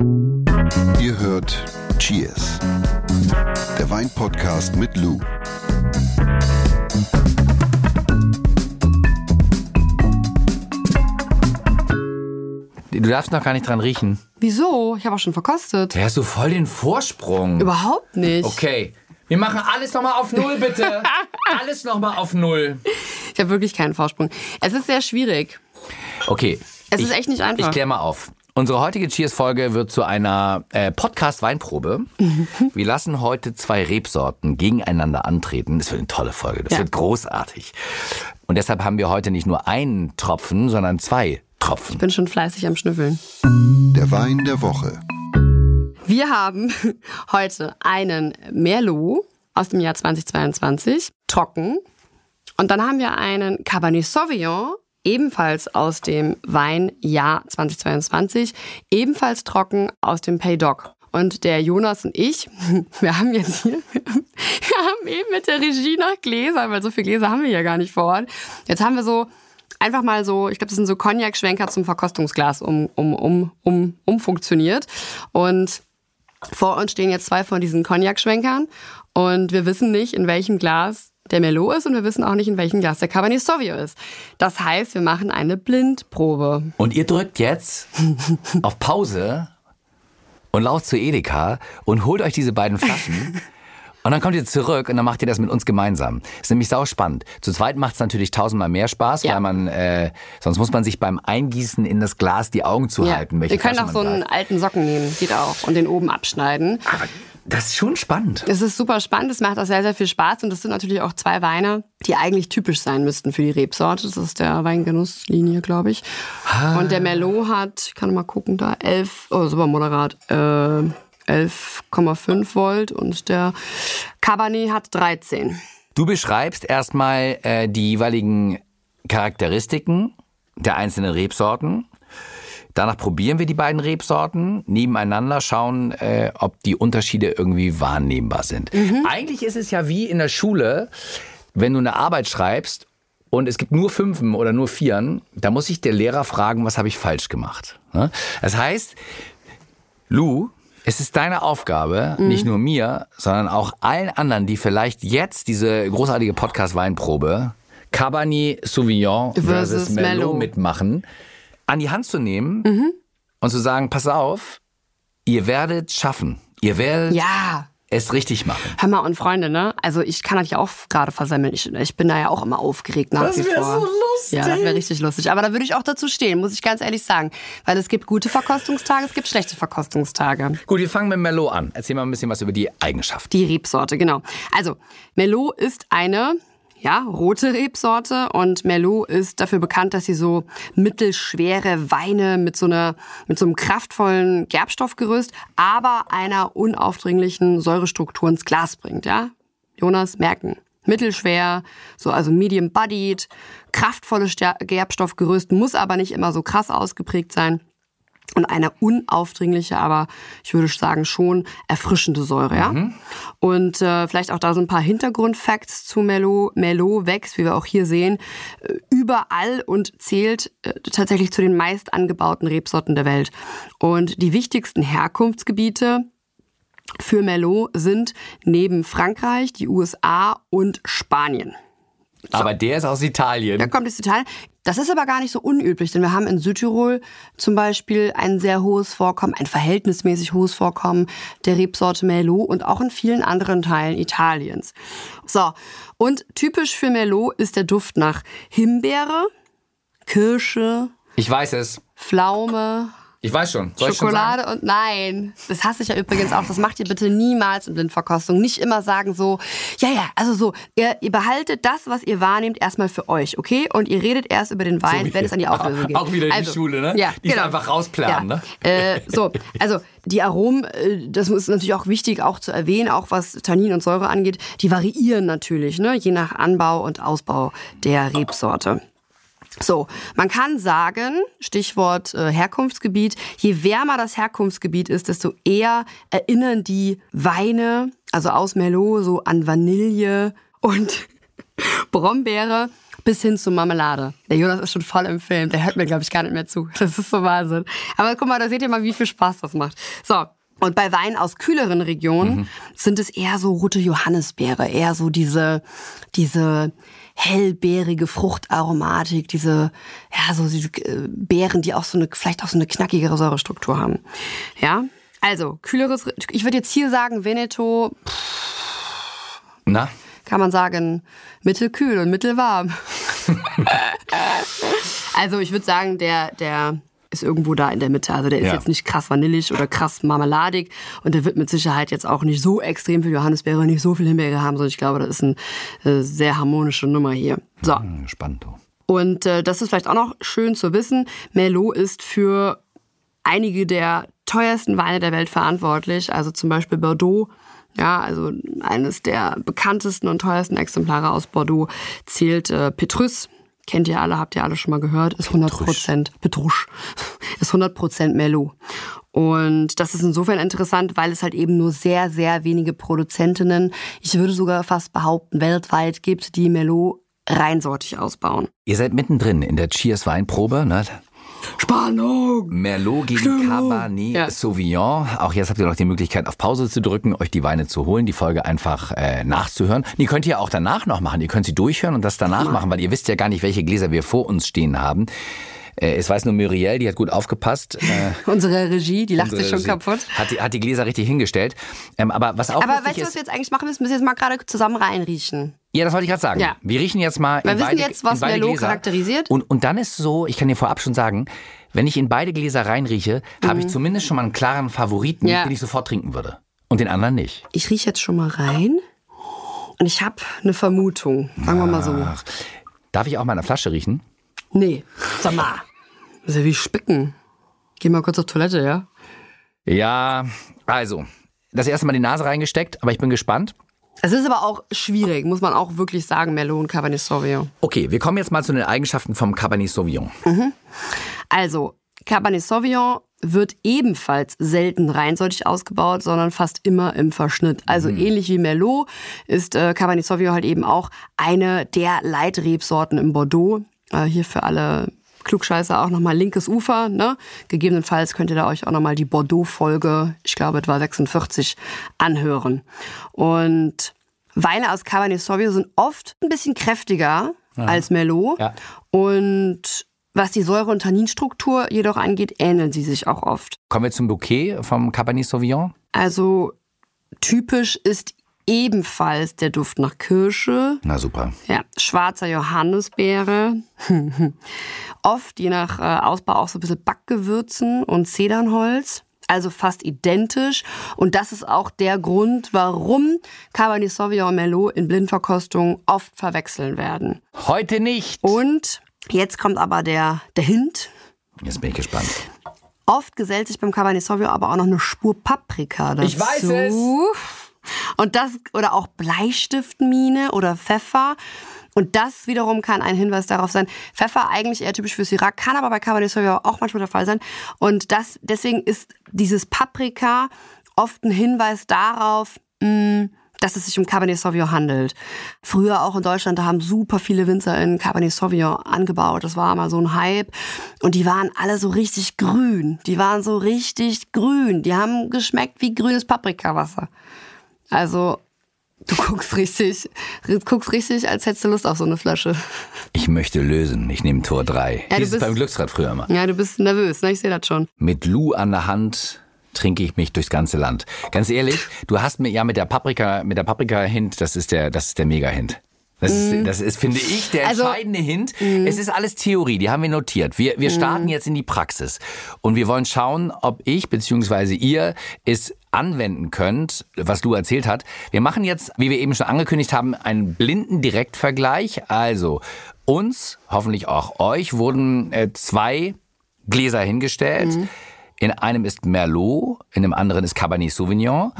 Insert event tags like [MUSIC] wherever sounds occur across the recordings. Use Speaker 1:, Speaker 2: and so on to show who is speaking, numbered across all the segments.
Speaker 1: Ihr hört Cheers, der Weinpodcast mit Lou.
Speaker 2: Du darfst noch gar nicht dran riechen.
Speaker 3: Wieso? Ich habe auch schon verkostet.
Speaker 2: Da hast du voll den Vorsprung.
Speaker 3: Überhaupt nicht.
Speaker 2: Okay. Wir machen alles nochmal auf Null, bitte. [LAUGHS] alles nochmal auf Null.
Speaker 3: Ich habe wirklich keinen Vorsprung. Es ist sehr schwierig.
Speaker 2: Okay.
Speaker 3: Es
Speaker 2: ich,
Speaker 3: ist echt nicht einfach.
Speaker 2: Ich klär mal auf. Unsere heutige Cheers-Folge wird zu einer äh, Podcast-Weinprobe.
Speaker 3: Mhm.
Speaker 2: Wir lassen heute zwei Rebsorten gegeneinander antreten. Das wird eine tolle Folge. Das
Speaker 3: Ja.
Speaker 2: wird großartig. Und deshalb haben wir heute nicht nur einen Tropfen, sondern zwei Tropfen.
Speaker 3: Ich bin schon fleißig am Schnüffeln.
Speaker 1: Der Wein der Woche.
Speaker 3: Wir haben [LAUGHS] heute einen Merlot aus dem Jahr 2022, trocken. Und dann haben wir einen Cabernet Sauvignon, ebenfalls aus dem Weinjahr 2022, ebenfalls trocken aus dem Pays d'Oc. Und der Jonas und ich, [LAUGHS] wir haben jetzt hier, [LAUGHS] wir haben eben mit der Regie nach Gläsern, weil so viele Gläser haben wir ja gar nicht vor Ort. Jetzt haben wir so einfach mal so, ich glaube, das sind so Cognac-Schwenker zum Verkostungsglas um, um, um, um, umfunktioniert. Und vor uns stehen jetzt zwei von diesen Cognac-Schwenkern und wir wissen nicht, in welchem Glas der Merlot ist und wir wissen auch nicht, in welchem Glas der Cabernet Sauvignon ist. Das heißt, wir machen eine Blindprobe.
Speaker 2: Und ihr drückt jetzt [LAUGHS] auf Pause und lauft zu Edeka und holt euch diese beiden Flaschen. [LAUGHS] Und dann kommt ihr zurück und dann macht ihr das mit uns gemeinsam. Ist nämlich sau spannend. Zu zweit macht es natürlich tausendmal mehr Spaß,
Speaker 3: Ja.
Speaker 2: weil man, äh, sonst muss man sich beim Eingießen in das Glas die Augen zuhalten.
Speaker 3: wir können
Speaker 2: Flasche
Speaker 3: auch so einen alten Socken nehmen, geht auch, und den oben abschneiden.
Speaker 2: Aber das ist schon spannend.
Speaker 3: Es ist super spannend, es macht auch sehr, sehr viel Spaß und das sind natürlich auch zwei Weine, die eigentlich typisch sein müssten für die Rebsorte. Das ist der Weingenusslinie, glaube ich. Und der Merlot hat, ich kann mal gucken, da 11, oh, super moderat, äh, 11,5 Volt und der Cabernet hat 13.
Speaker 2: Du beschreibst erstmal äh, die jeweiligen Charakteristiken der einzelnen Rebsorten. Danach probieren wir die beiden Rebsorten nebeneinander, schauen, äh, ob die Unterschiede irgendwie wahrnehmbar sind. Eigentlich ist es ja wie in der Schule, wenn du eine Arbeit schreibst und es gibt nur Fünfen oder nur Vieren, da muss sich der Lehrer fragen, was habe ich falsch gemacht. Ne? Das heißt, Lou, es ist deine Aufgabe, nicht nur mir, sondern auch allen anderen, die vielleicht jetzt diese großartige Podcast-Weinprobe Cabernet Sauvignon versus,
Speaker 3: Versus
Speaker 2: Merlot. mitmachen, an die Hand zu nehmen und zu sagen, pass auf, ihr werdet schaffen. Ihr werdet
Speaker 3: Ja,
Speaker 2: es richtig machen.
Speaker 3: Hör mal, und Freunde, ne? Also ich kann das ja auch gerade versemmeln. Ich, ich bin da ja auch immer aufgeregt nach
Speaker 2: Das
Speaker 3: wie vor.
Speaker 2: so lustig.
Speaker 3: Ja, das wäre richtig lustig. Aber da würde ich auch dazu stehen, muss ich ganz ehrlich sagen. Weil es gibt gute Verkostungstage, es gibt schlechte Verkostungstage.
Speaker 2: Gut, wir fangen mit Merlot an. Erzähl mal ein bisschen was über die Eigenschaften.
Speaker 3: Die Rebsorte, genau. Also, Merlot ist eine ja, rote Rebsorte und Merlot ist dafür bekannt, dass sie so mittelschwere Weine mit so einer mit so einem kraftvollen Gerbstoffgerüst, aber einer unaufdringlichen Säurestruktur ins Glas bringt, ja? Jonas merken. Mittelschwer, so also medium bodied, kraftvolles Gerbstoffgerüst, muss aber nicht immer so krass ausgeprägt sein und eine unaufdringliche, aber ich würde sagen schon erfrischende Säure, ja. Und äh, vielleicht auch da so ein paar Hintergrundfacts zu Merlot. Merlot wächst, wie wir auch hier sehen, äh, überall und zählt äh, tatsächlich zu den meist angebauten Rebsorten der Welt. Und die wichtigsten Herkunftsgebiete für Merlot sind neben Frankreich, die USA und Spanien.
Speaker 2: Aber der ist aus Italien.
Speaker 3: Da kommt das Italien. Das ist aber gar nicht so unüblich, denn wir haben in Südtirol zum Beispiel ein sehr hohes Vorkommen, ein verhältnismäßig hohes Vorkommen der Rebsorte Merlot und auch in vielen anderen Teilen Italiens. So, und typisch für Merlot ist der Duft nach Himbeere, Kirsche,
Speaker 2: Ich weiß es.
Speaker 3: Pflaume,
Speaker 2: Ich weiß schon. Soll ich schon
Speaker 3: Schokolade und nein. Das hasse ich ja übrigens auch. Das macht ihr bitte niemals in Blindverkostung. Nicht immer sagen so, ja, ja, also so, ihr, ihr behaltet das, was ihr wahrnehmt, erstmal für euch, okay? Und ihr redet erst über den Wein,
Speaker 2: wie
Speaker 3: wenn es an die Auflösung geht.
Speaker 2: Auch wieder in die
Speaker 3: also,
Speaker 2: Schule, ne?
Speaker 3: Ja,
Speaker 2: Die
Speaker 3: genau.
Speaker 2: einfach rausplanen,
Speaker 3: ja.
Speaker 2: ne?
Speaker 3: Äh, so, also die Aromen, äh, das ist natürlich auch wichtig, auch zu erwähnen, auch was Tannin und Säure angeht, die variieren natürlich, ne? Je nach Anbau und Ausbau der Rebsorte. So, man kann sagen, Stichwort äh, Herkunftsgebiet, je wärmer das Herkunftsgebiet ist, desto eher erinnern die Weine, also aus Merlot, so an Vanille und [LAUGHS] Brombeere. bis hin zur Marmelade. Der Jonas ist schon voll im Film, der hört mir, glaube ich, gar nicht mehr zu. Das ist so Wahnsinn. Aber guck mal, da seht ihr mal, wie viel Spaß das macht. So, und bei Wein aus kühleren Regionen mhm. sind es eher so rote Johannisbeere, eher so diese, diese hellbeerige Fruchtaromatik, diese, ja, so diese äh, Beeren, die auch so eine, vielleicht auch so eine knackigere Säurestruktur haben. Ja, also, kühleres, ich würde jetzt hier sagen, Veneto,
Speaker 2: pff, na?
Speaker 3: Kann man sagen, mittelkühl und mittelwarm. [LAUGHS] [LAUGHS] also, ich würde sagen, der, der, ist irgendwo da in der Mitte. Also der ist ja. jetzt nicht krass vanillig oder krass marmeladig und der wird mit Sicherheit jetzt auch nicht so extrem viel Johannisbeere, nicht so viel Himbeere haben, sondern ich glaube, das ist eine äh, sehr harmonische Nummer hier. So.
Speaker 2: Hm, spannend.
Speaker 3: Und äh, das ist vielleicht auch noch schön zu wissen. Merlot ist für einige der teuersten Weine der Welt verantwortlich. Also zum Beispiel Bordeaux. Ja, also eines der bekanntesten und teuersten Exemplare aus Bordeaux zählt äh, Petrus kennt ihr alle, habt ihr alle schon mal gehört, ist 100 Prozent, Petrusch, [LAUGHS] ist 100 Prozent Merlot. Und das ist insofern interessant, weil es halt eben nur sehr, sehr wenige Produzentinnen, ich würde sogar fast behaupten, weltweit gibt, die Merlot reinsortig ausbauen.
Speaker 2: Ihr seid mittendrin in der Cheers Weinprobe, ne?
Speaker 3: Spannung!
Speaker 2: Merlot gegen Stimmung. Cabernet ja. Sauvignon. Auch jetzt habt ihr noch die Möglichkeit, auf Pause zu drücken, euch die Weine zu holen, die Folge einfach äh, nachzuhören. Die könnt ihr auch danach noch machen. Ihr könnt sie durchhören und das danach ja. machen, weil ihr wisst ja gar nicht, welche Gläser wir vor uns stehen haben. Äh, es weiß nur Muriel, die hat gut aufgepasst.
Speaker 3: Äh, [LAUGHS] unsere Regie, die lacht sich schon Regie kaputt.
Speaker 2: Hat die, hat die Gläser richtig hingestellt. Ähm, aber was auch
Speaker 3: Aber weißt du, was wir jetzt eigentlich machen müssen? Wir müssen jetzt mal gerade zusammen reinriechen.
Speaker 2: Ja, das wollte ich gerade sagen. Ja. Wir riechen jetzt mal
Speaker 3: Wir
Speaker 2: in
Speaker 3: wissen
Speaker 2: beide,
Speaker 3: jetzt, was Merlot charakterisiert.
Speaker 2: Und, und dann ist so, ich kann dir vorab schon sagen, wenn ich in beide Gläser reinrieche, mhm. habe ich zumindest schon mal einen klaren Favoriten, ja. den ich sofort trinken würde. Und den anderen nicht.
Speaker 3: Ich rieche jetzt schon mal rein und ich habe eine Vermutung. Sagen wir mal so. Ach.
Speaker 2: Darf ich auch mal eine Flasche riechen?
Speaker 3: Nee, sag mal. Das ist ja wie Spicken. Geh mal kurz auf Toilette, ja?
Speaker 2: Ja, also, das erste Mal die Nase reingesteckt, aber ich bin gespannt.
Speaker 3: Es ist aber auch schwierig, muss man auch wirklich sagen, Merlot und Cabernet Sauvignon.
Speaker 2: Okay, wir kommen jetzt mal zu den Eigenschaften vom Cabernet Sauvignon.
Speaker 3: Mhm. Also, Cabernet Sauvignon wird ebenfalls selten reinseitig ausgebaut, sondern fast immer im Verschnitt. Also mhm. ähnlich wie Merlot ist äh, Cabernet Sauvignon halt eben auch eine der Leitrebsorten im Bordeaux. Äh, hier für alle Klugscheißer auch nochmal linkes Ufer. Ne? Gegebenenfalls könnt ihr da euch auch nochmal die Bordeaux-Folge, ich glaube, etwa 46, anhören. Und Weine aus Cabernet Sauvignon sind oft ein bisschen kräftiger ja. als Merlot. Ja. Und was die Säure- und Tanninstruktur jedoch angeht, ähneln sie sich auch oft.
Speaker 2: Kommen wir zum Bouquet vom Cabernet Sauvignon?
Speaker 3: Also typisch ist ebenfalls der Duft nach Kirsche.
Speaker 2: Na super.
Speaker 3: Ja, schwarzer Johannisbeere. [LAUGHS] Oft, je nach äh, Ausbau, auch so ein bisschen Backgewürzen und Zedernholz. Also fast identisch. Und das ist auch der Grund, warum Cabernet Sauvignon und Merlot in Blindverkostung oft verwechseln werden.
Speaker 2: Heute nicht.
Speaker 3: Und jetzt kommt aber der, der Hint.
Speaker 2: Jetzt bin ich gespannt.
Speaker 3: Oft gesellt sich beim Cabernet Sauvignon aber auch noch eine Spur Paprika dazu.
Speaker 2: Ich weiß es.
Speaker 3: Und das, oder auch Bleistiftmine oder Pfeffer. Und das wiederum kann ein Hinweis darauf sein. Pfeffer eigentlich eher typisch für Syrah, kann aber bei Cabernet Sauvignon auch manchmal der Fall sein. Und das, deswegen ist dieses Paprika oft ein Hinweis darauf, mm, dass es sich um Cabernet Sauvignon handelt. Früher auch in Deutschland, da haben super viele Winzer in Cabernet Sauvignon angebaut. Das war mal so ein Hype. Und die waren alle so richtig grün. Die waren so richtig grün. Die haben geschmeckt wie grünes Paprikawasser. Also, du guckst richtig, guckst richtig, als hättest du Lust auf so eine Flasche.
Speaker 2: Ich möchte lösen. Ich nehme Tor 3. Ja, Hieß es beim Glücksrad früher immer.
Speaker 3: Ja, du bist nervös, ne? Ich sehe das schon.
Speaker 2: Mit Lou an der Hand trinke ich mich durchs ganze Land. Ganz ehrlich, du hast mir ja mit der Paprika, mit der Paprika-Hint, das ist der, das ist der Mega-Hint. Das ist, mhm. das ist, finde ich, der also, entscheidende Hint. Mm. Es ist alles Theorie, die haben wir notiert. Wir, wir starten mm. jetzt in die Praxis. Und wir wollen schauen, ob ich bzw. ihr es anwenden könnt, was Lu erzählt hat. Wir machen jetzt, wie wir eben schon angekündigt haben, einen blinden Direktvergleich. Also uns, hoffentlich auch euch, wurden äh, zwei Gläser hingestellt. Mm. In einem ist Merlot, in dem anderen ist Cabernet Sauvignon.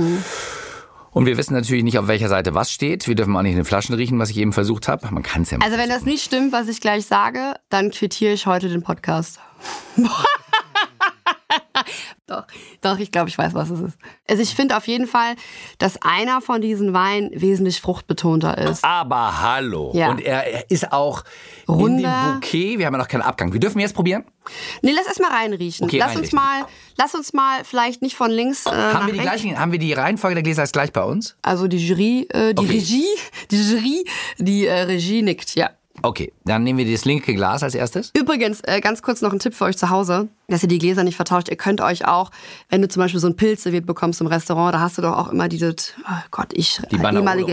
Speaker 2: Und wir wissen natürlich nicht, auf welcher Seite was steht. Wir dürfen auch nicht in den Flaschen riechen, was ich eben versucht habe. Man kann es ja
Speaker 3: mal Also wenn das nicht stimmt, was ich gleich sage, dann quittiere ich heute den Podcast. [LAUGHS] Doch, doch, ich glaube, ich weiß, was es ist. Also ich finde auf jeden Fall, dass einer von diesen Weinen wesentlich fruchtbetonter ist.
Speaker 2: Aber hallo.
Speaker 3: Ja.
Speaker 2: Und er, er ist auch in
Speaker 3: Runder.
Speaker 2: dem Bouquet. Wir haben ja noch keinen Abgang. Wir dürfen jetzt probieren.
Speaker 3: Nee, lass erst mal reinriechen.
Speaker 2: Okay,
Speaker 3: lass uns
Speaker 2: reinriechen.
Speaker 3: mal, lass uns mal vielleicht nicht von links äh,
Speaker 2: Haben wir, die gleichen, haben wir die Reihenfolge der Gläser ist gleich bei uns?
Speaker 3: Also die Jury, äh, die
Speaker 2: Okay.
Speaker 3: Regie, [LAUGHS] die Jury, die äh, Regie nickt, ja.
Speaker 2: Okay, dann nehmen wir das linke Glas als erstes.
Speaker 3: Übrigens, äh, ganz kurz noch ein Tipp für euch zu Hause, dass ihr die Gläser nicht vertauscht. Ihr könnt euch auch, wenn du zum Beispiel so ein Pilz serviert bekommst im Restaurant, da hast du doch auch immer dieses, oh Gott, ich,
Speaker 2: Die
Speaker 3: ehemalige
Speaker 2: du?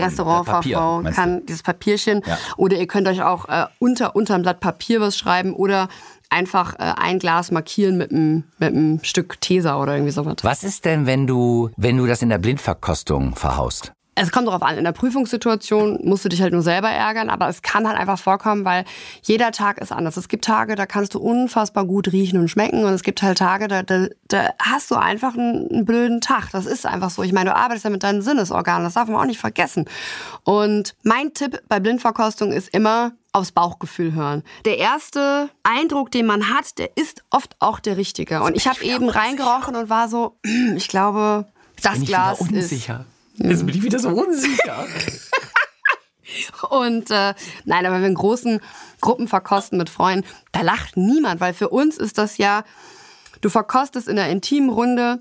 Speaker 3: kann dieses Papierchen.
Speaker 2: Ja.
Speaker 3: Oder ihr könnt euch auch äh, unter, unter ein Blatt Papier was schreiben oder einfach äh, ein Glas markieren mit einem mit einem Stück Tesa oder irgendwie sowas.
Speaker 2: Was ist denn, wenn du, wenn du das in der Blindverkostung verhaust?
Speaker 3: Es kommt darauf an. In der Prüfungssituation musst du dich halt nur selber ärgern, aber es kann halt einfach vorkommen, weil jeder Tag ist anders. Es gibt Tage, da kannst du unfassbar gut riechen und schmecken und es gibt halt Tage, da, da, da hast du einfach einen, einen blöden Tag. Das ist einfach so. Ich meine, du arbeitest ja mit deinen Sinnesorganen, das darf man auch nicht vergessen. Und mein Tipp bei Blindverkostung ist immer aufs Bauchgefühl hören. Der erste Eindruck, den man hat, der ist oft auch der richtige. Und ich habe eben reingerochen und war so, [CLEARS THROAT] ich glaube, das Glas ist.
Speaker 2: Jetzt bin ich wieder so unsicher. [LAUGHS]
Speaker 3: Und äh, nein, aber wenn wir in großen Gruppen verkosten mit Freunden, da lacht niemand, weil für uns ist das ja, du verkostest in einer intimen Runde,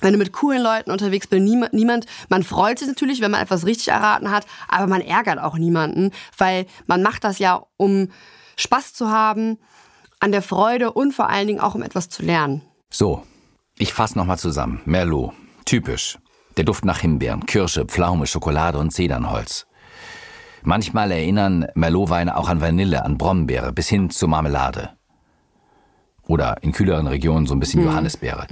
Speaker 3: wenn du mit coolen Leuten unterwegs bist, niemand, niemand, man freut sich natürlich, wenn man etwas richtig erraten hat, aber man ärgert auch niemanden, weil man macht das ja, um Spaß zu haben, an der Freude und vor allen Dingen auch um etwas zu lernen.
Speaker 2: So, ich fasse nochmal zusammen. Merlot, typisch. Der Duft nach Himbeeren, Kirsche, Pflaume, Schokolade und Zedernholz. Manchmal erinnern Merlot-Weine auch an Vanille, an Brombeere bis hin zur Marmelade. Oder in kühleren Regionen so ein bisschen Johannisbeere.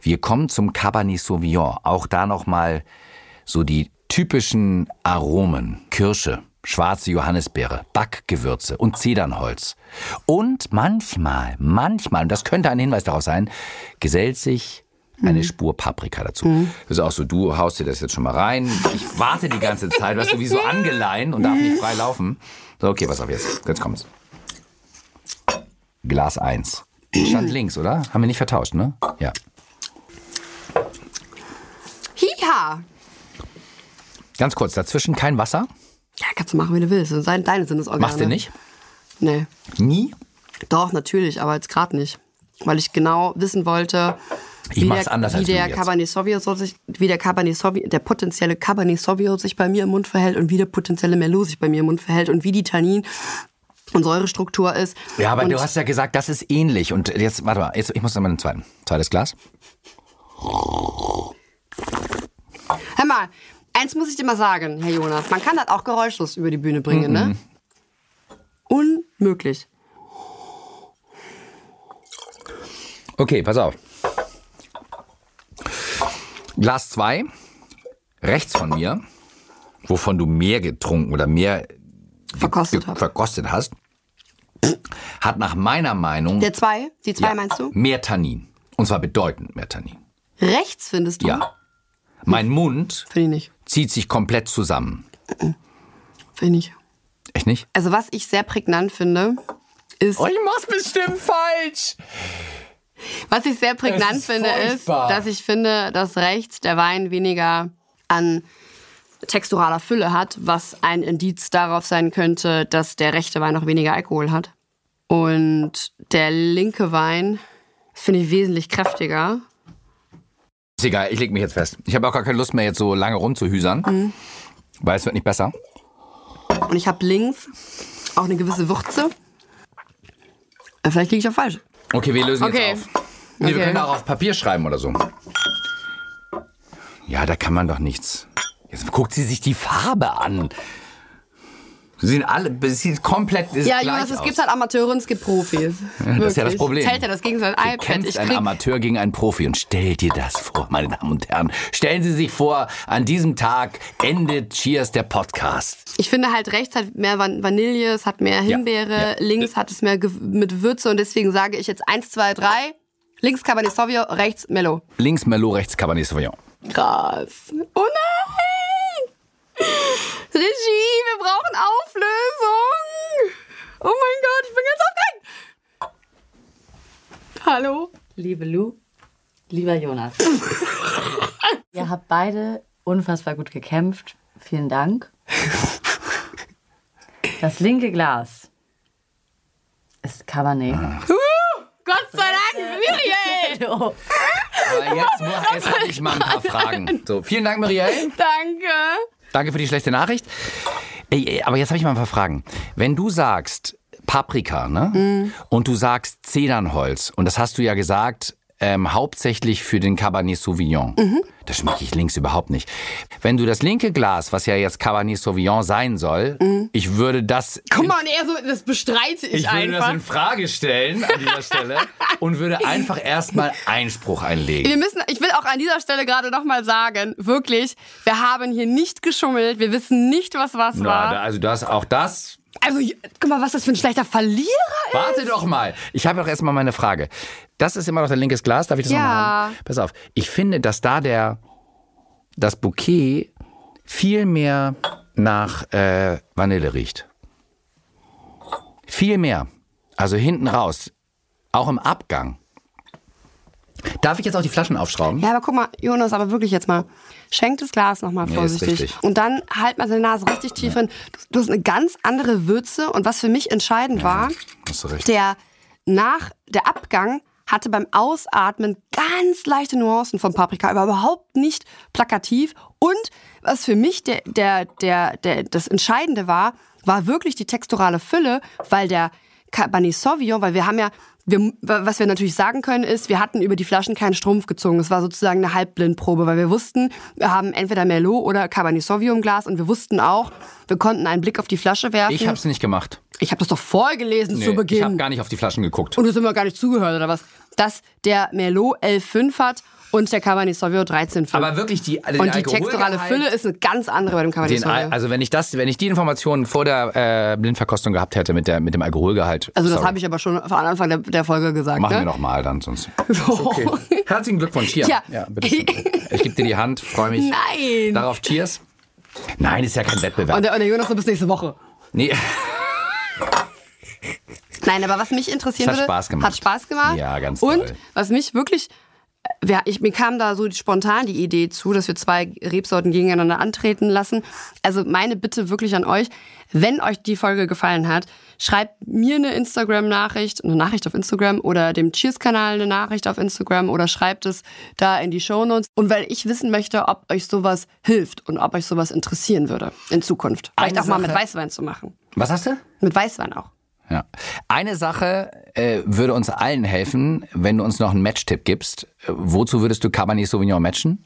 Speaker 2: Wir kommen zum Cabernet Sauvignon. Auch da nochmal so die typischen Aromen. Kirsche, schwarze Johannisbeere, Backgewürze und Zedernholz. Und manchmal, manchmal, und das könnte ein Hinweis darauf sein, gesellt sich eine Spur Paprika dazu. Das ist auch so, du haust dir das jetzt schon mal rein. Ich warte die ganze Zeit, weißt du, wie so angeleint und darf nicht frei laufen. So, okay, pass auf jetzt. Jetzt kommt's. Glas 1. Stand links, oder? Haben wir nicht vertauscht, ne? Ja.
Speaker 3: Hiha!
Speaker 2: Ganz kurz, dazwischen kein Wasser?
Speaker 3: Ja, kannst du machen, wie du willst. Das sind deine Sinnesorgane.
Speaker 2: Machst du nicht?
Speaker 3: Nee.
Speaker 2: Nie?
Speaker 3: Doch, natürlich, aber jetzt gerade nicht. Weil ich genau wissen wollte,
Speaker 2: Ich
Speaker 3: wie
Speaker 2: mach's
Speaker 3: der,
Speaker 2: anders
Speaker 3: wie
Speaker 2: als
Speaker 3: der. Cabernet Sauvignon sich, wie der Cabernet Sauvignon, der potenzielle Cabernet Sauvignon sich bei mir im Mund verhält und wie der potenzielle Merlot sich bei mir im Mund verhält und wie die Tannin und Säurestruktur ist.
Speaker 2: Ja, aber
Speaker 3: und
Speaker 2: du hast ja gesagt, das ist ähnlich. Und jetzt, warte mal, jetzt, ich muss nochmal einen zweiten. Zweites Glas.
Speaker 3: Hör mal, eins muss ich dir mal sagen, Herr Jonas, man kann das auch geräuschlos über die Bühne bringen, ne?
Speaker 2: Mhm.
Speaker 3: Unmöglich.
Speaker 2: Okay, pass auf. Glas 2, rechts von mir, wovon du mehr getrunken oder mehr
Speaker 3: Verkostet
Speaker 2: verkostet hast, hat nach meiner Meinung
Speaker 3: Der zwei, die zwei
Speaker 2: ja,
Speaker 3: meinst du?
Speaker 2: mehr Tannin. Und zwar bedeutend mehr Tannin.
Speaker 3: Rechts findest du?
Speaker 2: Ja. Mein Mund zieht sich komplett zusammen.
Speaker 3: Finde ich nicht.
Speaker 2: Echt nicht?
Speaker 3: Also was ich sehr prägnant finde, ist,
Speaker 2: ich mach's bestimmt falsch.
Speaker 3: Was ich sehr prägnant
Speaker 2: ist
Speaker 3: finde, ist,
Speaker 2: furchtbar.
Speaker 3: dass ich finde, dass rechts der Wein weniger an texturaler Fülle hat, was ein Indiz darauf sein könnte, dass der rechte Wein noch weniger Alkohol hat. Und der linke Wein finde ich wesentlich kräftiger.
Speaker 2: Ist egal, ich leg mich jetzt fest. Ich habe auch gar keine Lust mehr, jetzt so lange rumzuhüsern.
Speaker 3: Mhm.
Speaker 2: Weil es wird nicht besser.
Speaker 3: Und ich habe links auch eine gewisse Würze. Äh, Vielleicht liege ich auch falsch.
Speaker 2: Okay, wir lösen
Speaker 3: Okay.
Speaker 2: jetzt auf. Nee, wir
Speaker 3: Okay.
Speaker 2: können auch auf Papier schreiben oder so. Ja, da kann man doch nichts. Jetzt guckt sie sich die Farbe an. Sie sind alle, es sieht komplett ist
Speaker 3: Ja, Jonas, es gibt halt Amateure und es gibt Profis. [LAUGHS]
Speaker 2: das ist ja das. Problem.
Speaker 3: Zählt ja das gegen sein iPad.
Speaker 2: kämpft
Speaker 3: Ich
Speaker 2: ein Amateur gegen einen Profi. Und stell dir das vor, meine Damen und Herren. Stellen Sie sich vor, an diesem Tag endet Cheers der Podcast.
Speaker 3: ich finde halt rechts hat mehr Van Vanille, es hat mehr Himbeere,
Speaker 2: ja.
Speaker 3: links hat es mehr mit Würze und deswegen sage ich jetzt eins, zwei, drei. Links Cabernet Sauvignon, rechts Mellow.
Speaker 2: Links Merlot, rechts Cabernet Sauvignon.
Speaker 3: Krass. Oh nein! Regie, wir brauchen Auflösung! Oh mein Gott, ich bin ganz aufgeregt! Hallo?
Speaker 4: Liebe Lou, Lieber Jonas, [LAUGHS] ihr habt beide unfassbar gut gekämpft. Vielen Dank. [LAUGHS] Das linke Glas ist Cabernet.
Speaker 3: Dank, Miriel! [LAUGHS]
Speaker 4: Oh,
Speaker 2: Aber jetzt, muss- jetzt habe ich mal ein paar Fragen. So, vielen Dank, Muriel.
Speaker 3: Danke.
Speaker 2: Danke für die schlechte Nachricht. Ey, ey, aber jetzt habe ich mal ein paar Fragen. Wenn du sagst Paprika, ne? Und du sagst Zedernholz, und das hast du ja gesagt, ähm, hauptsächlich für den Cabernet Sauvignon. Das schmecke ich links überhaupt nicht. Wenn du das linke Glas, was ja jetzt Cabernet Sauvignon sein soll, ich würde das
Speaker 3: Guck mal, und er so, das bestreite ich,
Speaker 2: ich würde das
Speaker 3: einfach.
Speaker 2: in Frage stellen an dieser Stelle und würde einfach erstmal Einspruch einlegen.
Speaker 3: Wir müssen, ich will auch an dieser Stelle gerade nochmal sagen, wirklich, wir haben hier nicht geschummelt, wir wissen nicht, was was
Speaker 2: Na, da-
Speaker 3: war.
Speaker 2: also das, auch das
Speaker 3: Also, guck mal, was das für ein schlechter Verlierer ist.
Speaker 2: Warte doch mal. Ich habe doch erstmal meine Frage. Das ist immer noch dein linkes Glas. Darf ich das
Speaker 3: Ja.
Speaker 2: nochmal haben? Pass auf. Ich finde, dass da der, das Bouquet viel mehr nach äh, Vanille riecht. Viel mehr. Also hinten raus. Auch im Abgang. Darf ich jetzt auch die Flaschen aufschrauben?
Speaker 3: Ja, aber guck mal, Jonas, aber wirklich jetzt mal. Schenk das Glas nochmal
Speaker 2: Nee,
Speaker 3: vorsichtig.
Speaker 2: richtig.
Speaker 3: und dann halt mal deine Nase richtig tief hin. Du, du hast eine ganz andere Würze. Und was für mich entscheidend war,
Speaker 2: du recht.
Speaker 3: der nach der Abgang hatte beim Ausatmen ganz leichte Nuancen von Paprika, aber überhaupt nicht plakativ. Und was für mich der, der, der, der, das Entscheidende war, war wirklich die texturale Fülle, weil der Cabernet Sauvignon, weil wir haben ja, wir, was wir natürlich sagen können, ist, wir hatten über die Flaschen keinen Strumpf gezogen. Es war sozusagen eine Halbblindprobe, weil wir wussten, wir haben entweder Merlot oder Cabernet Sauvignon im Glas und wir wussten auch, wir konnten einen Blick auf die Flasche werfen.
Speaker 2: Ich habe es nicht gemacht.
Speaker 3: ich hab das doch vorgelesen zu
Speaker 2: Nee,
Speaker 3: Beginn.
Speaker 2: ich habe gar nicht auf die Flaschen geguckt.
Speaker 3: Und du hast immer gar nicht zugehört, oder was? Dass der Merlot 11,5 hat und der Cabernet Sauvignon 13,5.
Speaker 2: Aber wirklich die, den
Speaker 3: und die texturale Fülle ist eine ganz andere bei dem Cabernet Sauvignon.
Speaker 2: also wenn ich das, wenn ich die Informationen vor der äh, Blindverkostung gehabt hätte mit der mit dem Alkoholgehalt.
Speaker 3: Also das habe ich aber schon von Anfang der, der Folge gesagt.
Speaker 2: Machen
Speaker 3: ne?
Speaker 2: wir noch mal dann sonst. [LAUGHS] Okay. Herzlichen Glückwunsch hier.
Speaker 3: Ja.
Speaker 2: bitte schön. [LAUGHS] Ich gebe dir die Hand, freue mich.
Speaker 3: Nein.
Speaker 2: Darauf Cheers. Nein, ist ja kein Wettbewerb.
Speaker 3: Und der, und der Jonas so bis nächste Woche.
Speaker 2: nee.
Speaker 3: Nein, aber was mich interessieren
Speaker 2: Es hat
Speaker 3: würde,
Speaker 2: Spaß gemacht.
Speaker 3: hat Spaß gemacht.
Speaker 2: Ja, ganz
Speaker 3: Und
Speaker 2: toll.
Speaker 3: was mich wirklich, ja, ich, mir kam da so spontan die Idee zu, dass wir zwei Rebsorten gegeneinander antreten lassen. Also meine Bitte wirklich an euch, wenn euch die Folge gefallen hat, schreibt mir eine Instagram-Nachricht, eine Nachricht auf Instagram oder dem Cheers-Kanal eine Nachricht auf Instagram oder schreibt es da in die Shownotes. Und weil ich wissen möchte, ob euch sowas hilft und ob euch sowas interessieren würde in Zukunft. Vielleicht
Speaker 2: Eine
Speaker 3: auch mal mit Weißwein zu machen.
Speaker 2: Was hast du?
Speaker 3: Mit Weißwein auch.
Speaker 2: Ja. Eine Sache äh, würde uns allen helfen, wenn du uns noch einen Matchtipp gibst. Äh, wozu würdest du Cabernet Sauvignon matchen?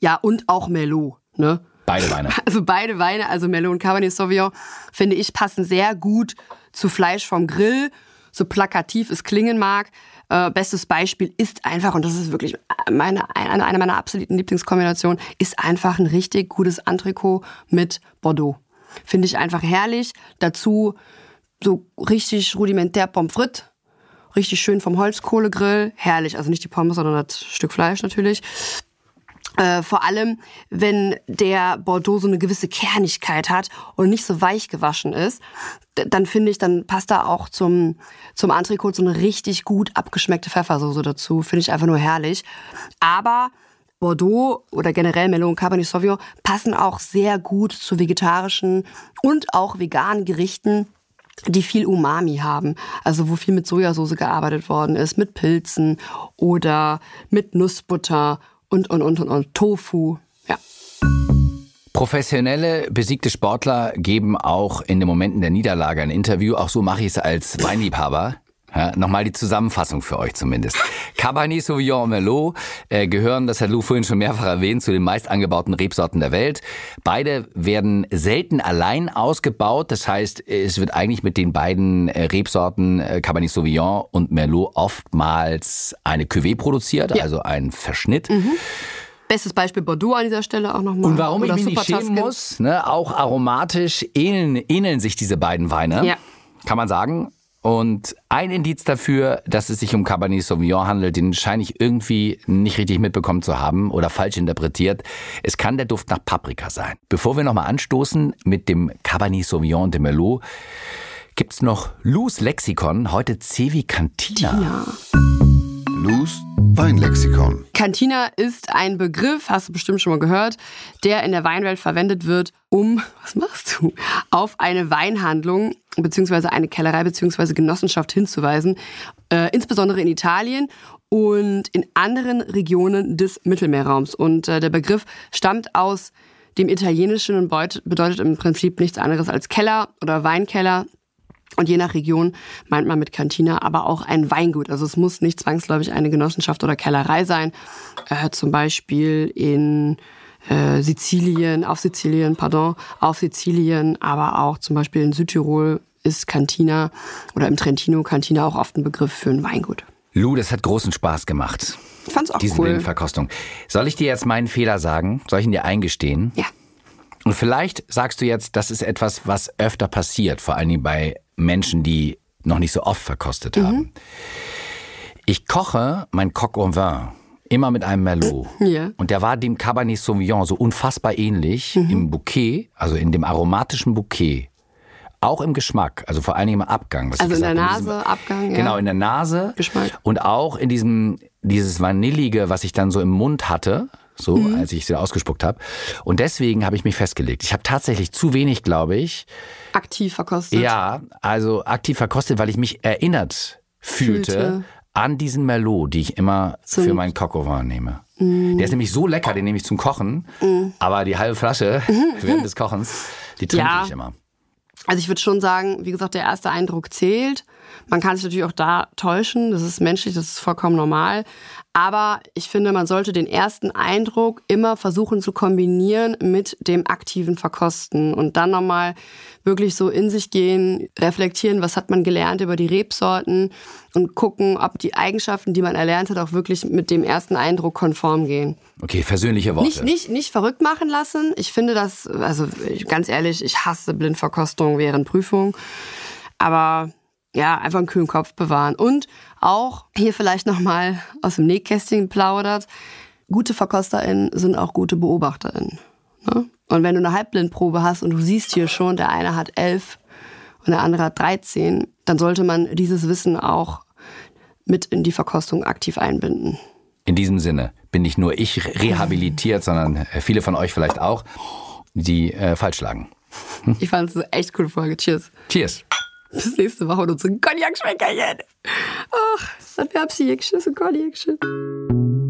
Speaker 3: Ja, und auch Merlot, ne?
Speaker 2: Beide Weine. [LAUGHS]
Speaker 3: Also beide Weine, also Merlot und Cabernet Sauvignon, finde ich, passen sehr gut zu Fleisch vom Grill, so plakativ es klingen mag. Äh, bestes Beispiel ist einfach, und das ist wirklich meine, eine, eine meiner absoluten Lieblingskombinationen, ist einfach ein richtig gutes Entrecot mit Bordeaux. Finde ich einfach herrlich. Dazu so richtig rudimentär Pommes frites. Richtig schön vom Holzkohlegrill. Herrlich. Also nicht die Pommes, sondern das Stück Fleisch natürlich. Äh, vor allem, wenn der Bordeaux so eine gewisse Kernigkeit hat und nicht so weich gewaschen ist, dann finde ich, dann passt da auch zum, zum Entrecote so eine richtig gut abgeschmeckte Pfeffersoße dazu. Finde ich einfach nur herrlich. Aber Bordeaux oder generell Melon Cabernet Sauvignon passen auch sehr gut zu vegetarischen und auch veganen Gerichten die viel Umami haben, also wo viel mit Sojasauce gearbeitet worden ist, mit Pilzen oder mit Nussbutter und und und und, und Tofu. Ja.
Speaker 2: Professionelle, besiegte Sportler geben auch in den Momenten der Niederlage ein Interview. Auch so mache ich es als Weinliebhaber. Ja, Nochmal die Zusammenfassung für euch zumindest. Cabernet Sauvignon und Merlot äh, gehören, das hat Lou vorhin schon mehrfach erwähnt, zu den meist angebauten Rebsorten der Welt. Beide werden selten allein ausgebaut. Das heißt, es wird eigentlich mit den beiden äh, Rebsorten äh, Cabernet Sauvignon und Merlot oftmals eine Cuvée produziert,
Speaker 3: Ja.
Speaker 2: also ein Verschnitt.
Speaker 3: Bestes Beispiel Bordeaux an dieser Stelle auch nochmal.
Speaker 2: Und warum
Speaker 3: Oder
Speaker 2: ich mich nicht schämen muss, ne, auch aromatisch ähneln, ähneln sich diese beiden Weine,
Speaker 3: Ja.
Speaker 2: kann man sagen. Und ein Indiz dafür, dass es sich um Cabernet Sauvignon handelt, den scheine ich irgendwie nicht richtig mitbekommen zu haben oder falsch interpretiert. Es kann der Duft nach Paprika sein. Bevor wir nochmal anstoßen mit dem Cabernet Sauvignon de Merlot, gibt's noch Lous Lexikon, heute C wie Cantina.
Speaker 3: Ja.
Speaker 1: Luz Weinlexikon.
Speaker 3: Cantina ist ein Begriff, hast du bestimmt schon mal gehört, der in der Weinwelt verwendet wird, um, was machst du, auf eine Weinhandlung beziehungsweise eine Kellerei beziehungsweise Genossenschaft hinzuweisen, äh, insbesondere in Italien und in anderen Regionen des Mittelmeerraums. Und äh, der Begriff stammt aus dem Italienischen und bedeutet im Prinzip nichts anderes als Keller oder Weinkeller. Und je nach Region meint man mit Cantina aber auch ein Weingut. Also es muss nicht zwangsläufig eine Genossenschaft oder Kellerei sein. Äh, zum Beispiel in äh, Sizilien, auf Sizilien, pardon, auf Sizilien, aber auch zum Beispiel in Südtirol ist Cantina oder im Trentino Cantina auch oft ein Begriff für ein Weingut.
Speaker 2: Lou, das hat großen Spaß gemacht.
Speaker 3: Ich fand's auch
Speaker 2: diese
Speaker 3: cool.
Speaker 2: Blindverkostung. Soll ich dir jetzt meinen Fehler sagen? Soll ich ihn dir eingestehen?
Speaker 3: Ja.
Speaker 2: Und vielleicht sagst du jetzt, das ist etwas, was öfter passiert, vor allem bei Menschen, die noch nicht so oft verkostet
Speaker 3: Mhm.
Speaker 2: haben. Ich koche mein Coq au vin immer mit einem Merlot. [CLEARS THROAT]
Speaker 3: Ja.
Speaker 2: Und der war dem Cabernet Sauvignon so unfassbar ähnlich
Speaker 3: Mhm.
Speaker 2: im Bouquet, also in dem aromatischen Bouquet. Auch im Geschmack, also vor allen Dingen im Abgang.
Speaker 3: Also in der
Speaker 2: gesagt habe,
Speaker 3: Nase, Abgang, ja.
Speaker 2: Genau, in der Nase.
Speaker 3: Geschmack.
Speaker 2: Und auch in diesem, dieses Vanillige, was ich dann so im Mund hatte, so
Speaker 3: Mhm.
Speaker 2: als ich es wieder ausgespuckt habe. Und deswegen habe ich mich festgelegt. Ich habe tatsächlich zu wenig, glaube ich,
Speaker 3: Aktiv verkostet.
Speaker 2: ja, also aktiv verkostet, weil ich mich erinnert fühlte,
Speaker 3: Fühlte.
Speaker 2: An diesen Merlot, die ich immer
Speaker 3: Zum-
Speaker 2: für meinen Coq au vin nehme. Der ist nämlich so lecker, den nehme ich zum Kochen, aber die halbe Flasche [LAUGHS] während des Kochens, die trinke
Speaker 3: Ja.
Speaker 2: ich immer.
Speaker 3: Also ich würde schon sagen, wie gesagt, der erste Eindruck zählt. Man kann sich natürlich auch da täuschen, das ist menschlich, das ist vollkommen normal. Aber ich finde, man sollte den ersten Eindruck immer versuchen zu kombinieren mit dem aktiven Verkosten und dann nochmal wirklich so in sich gehen, reflektieren, was hat man gelernt über die Rebsorten und gucken, ob die Eigenschaften, die man erlernt hat, auch wirklich mit dem ersten Eindruck konform gehen.
Speaker 2: Okay, versöhnliche Worte.
Speaker 3: Nicht, nicht, nicht verrückt machen lassen. Ich finde das, also ganz ehrlich, ich hasse Blindverkostung während Prüfung. Aber ja, einfach einen kühlen Kopf bewahren. Und auch hier vielleicht nochmal aus dem Nähkästchen plaudert. Gute VerkosterInnen sind auch gute BeobachterInnen. Ne? Und wenn du eine Halbblindprobe hast und du siehst hier schon, der eine hat elf und der andere hat 13, dann sollte man dieses Wissen auch mit in die Verkostung aktiv einbinden.
Speaker 2: In diesem Sinne bin nicht nur ich rehabilitiert, [LAUGHS] sondern äh, viele von euch vielleicht auch, die äh, falsch lagen.
Speaker 3: Ich fand es eine echt coole Folge. Cheers.
Speaker 2: Cheers.
Speaker 3: Bis nächste Woche und unsere Cognac-Schmeckerchen. Ach, das wäre Psychchen, so Cognac-Schön.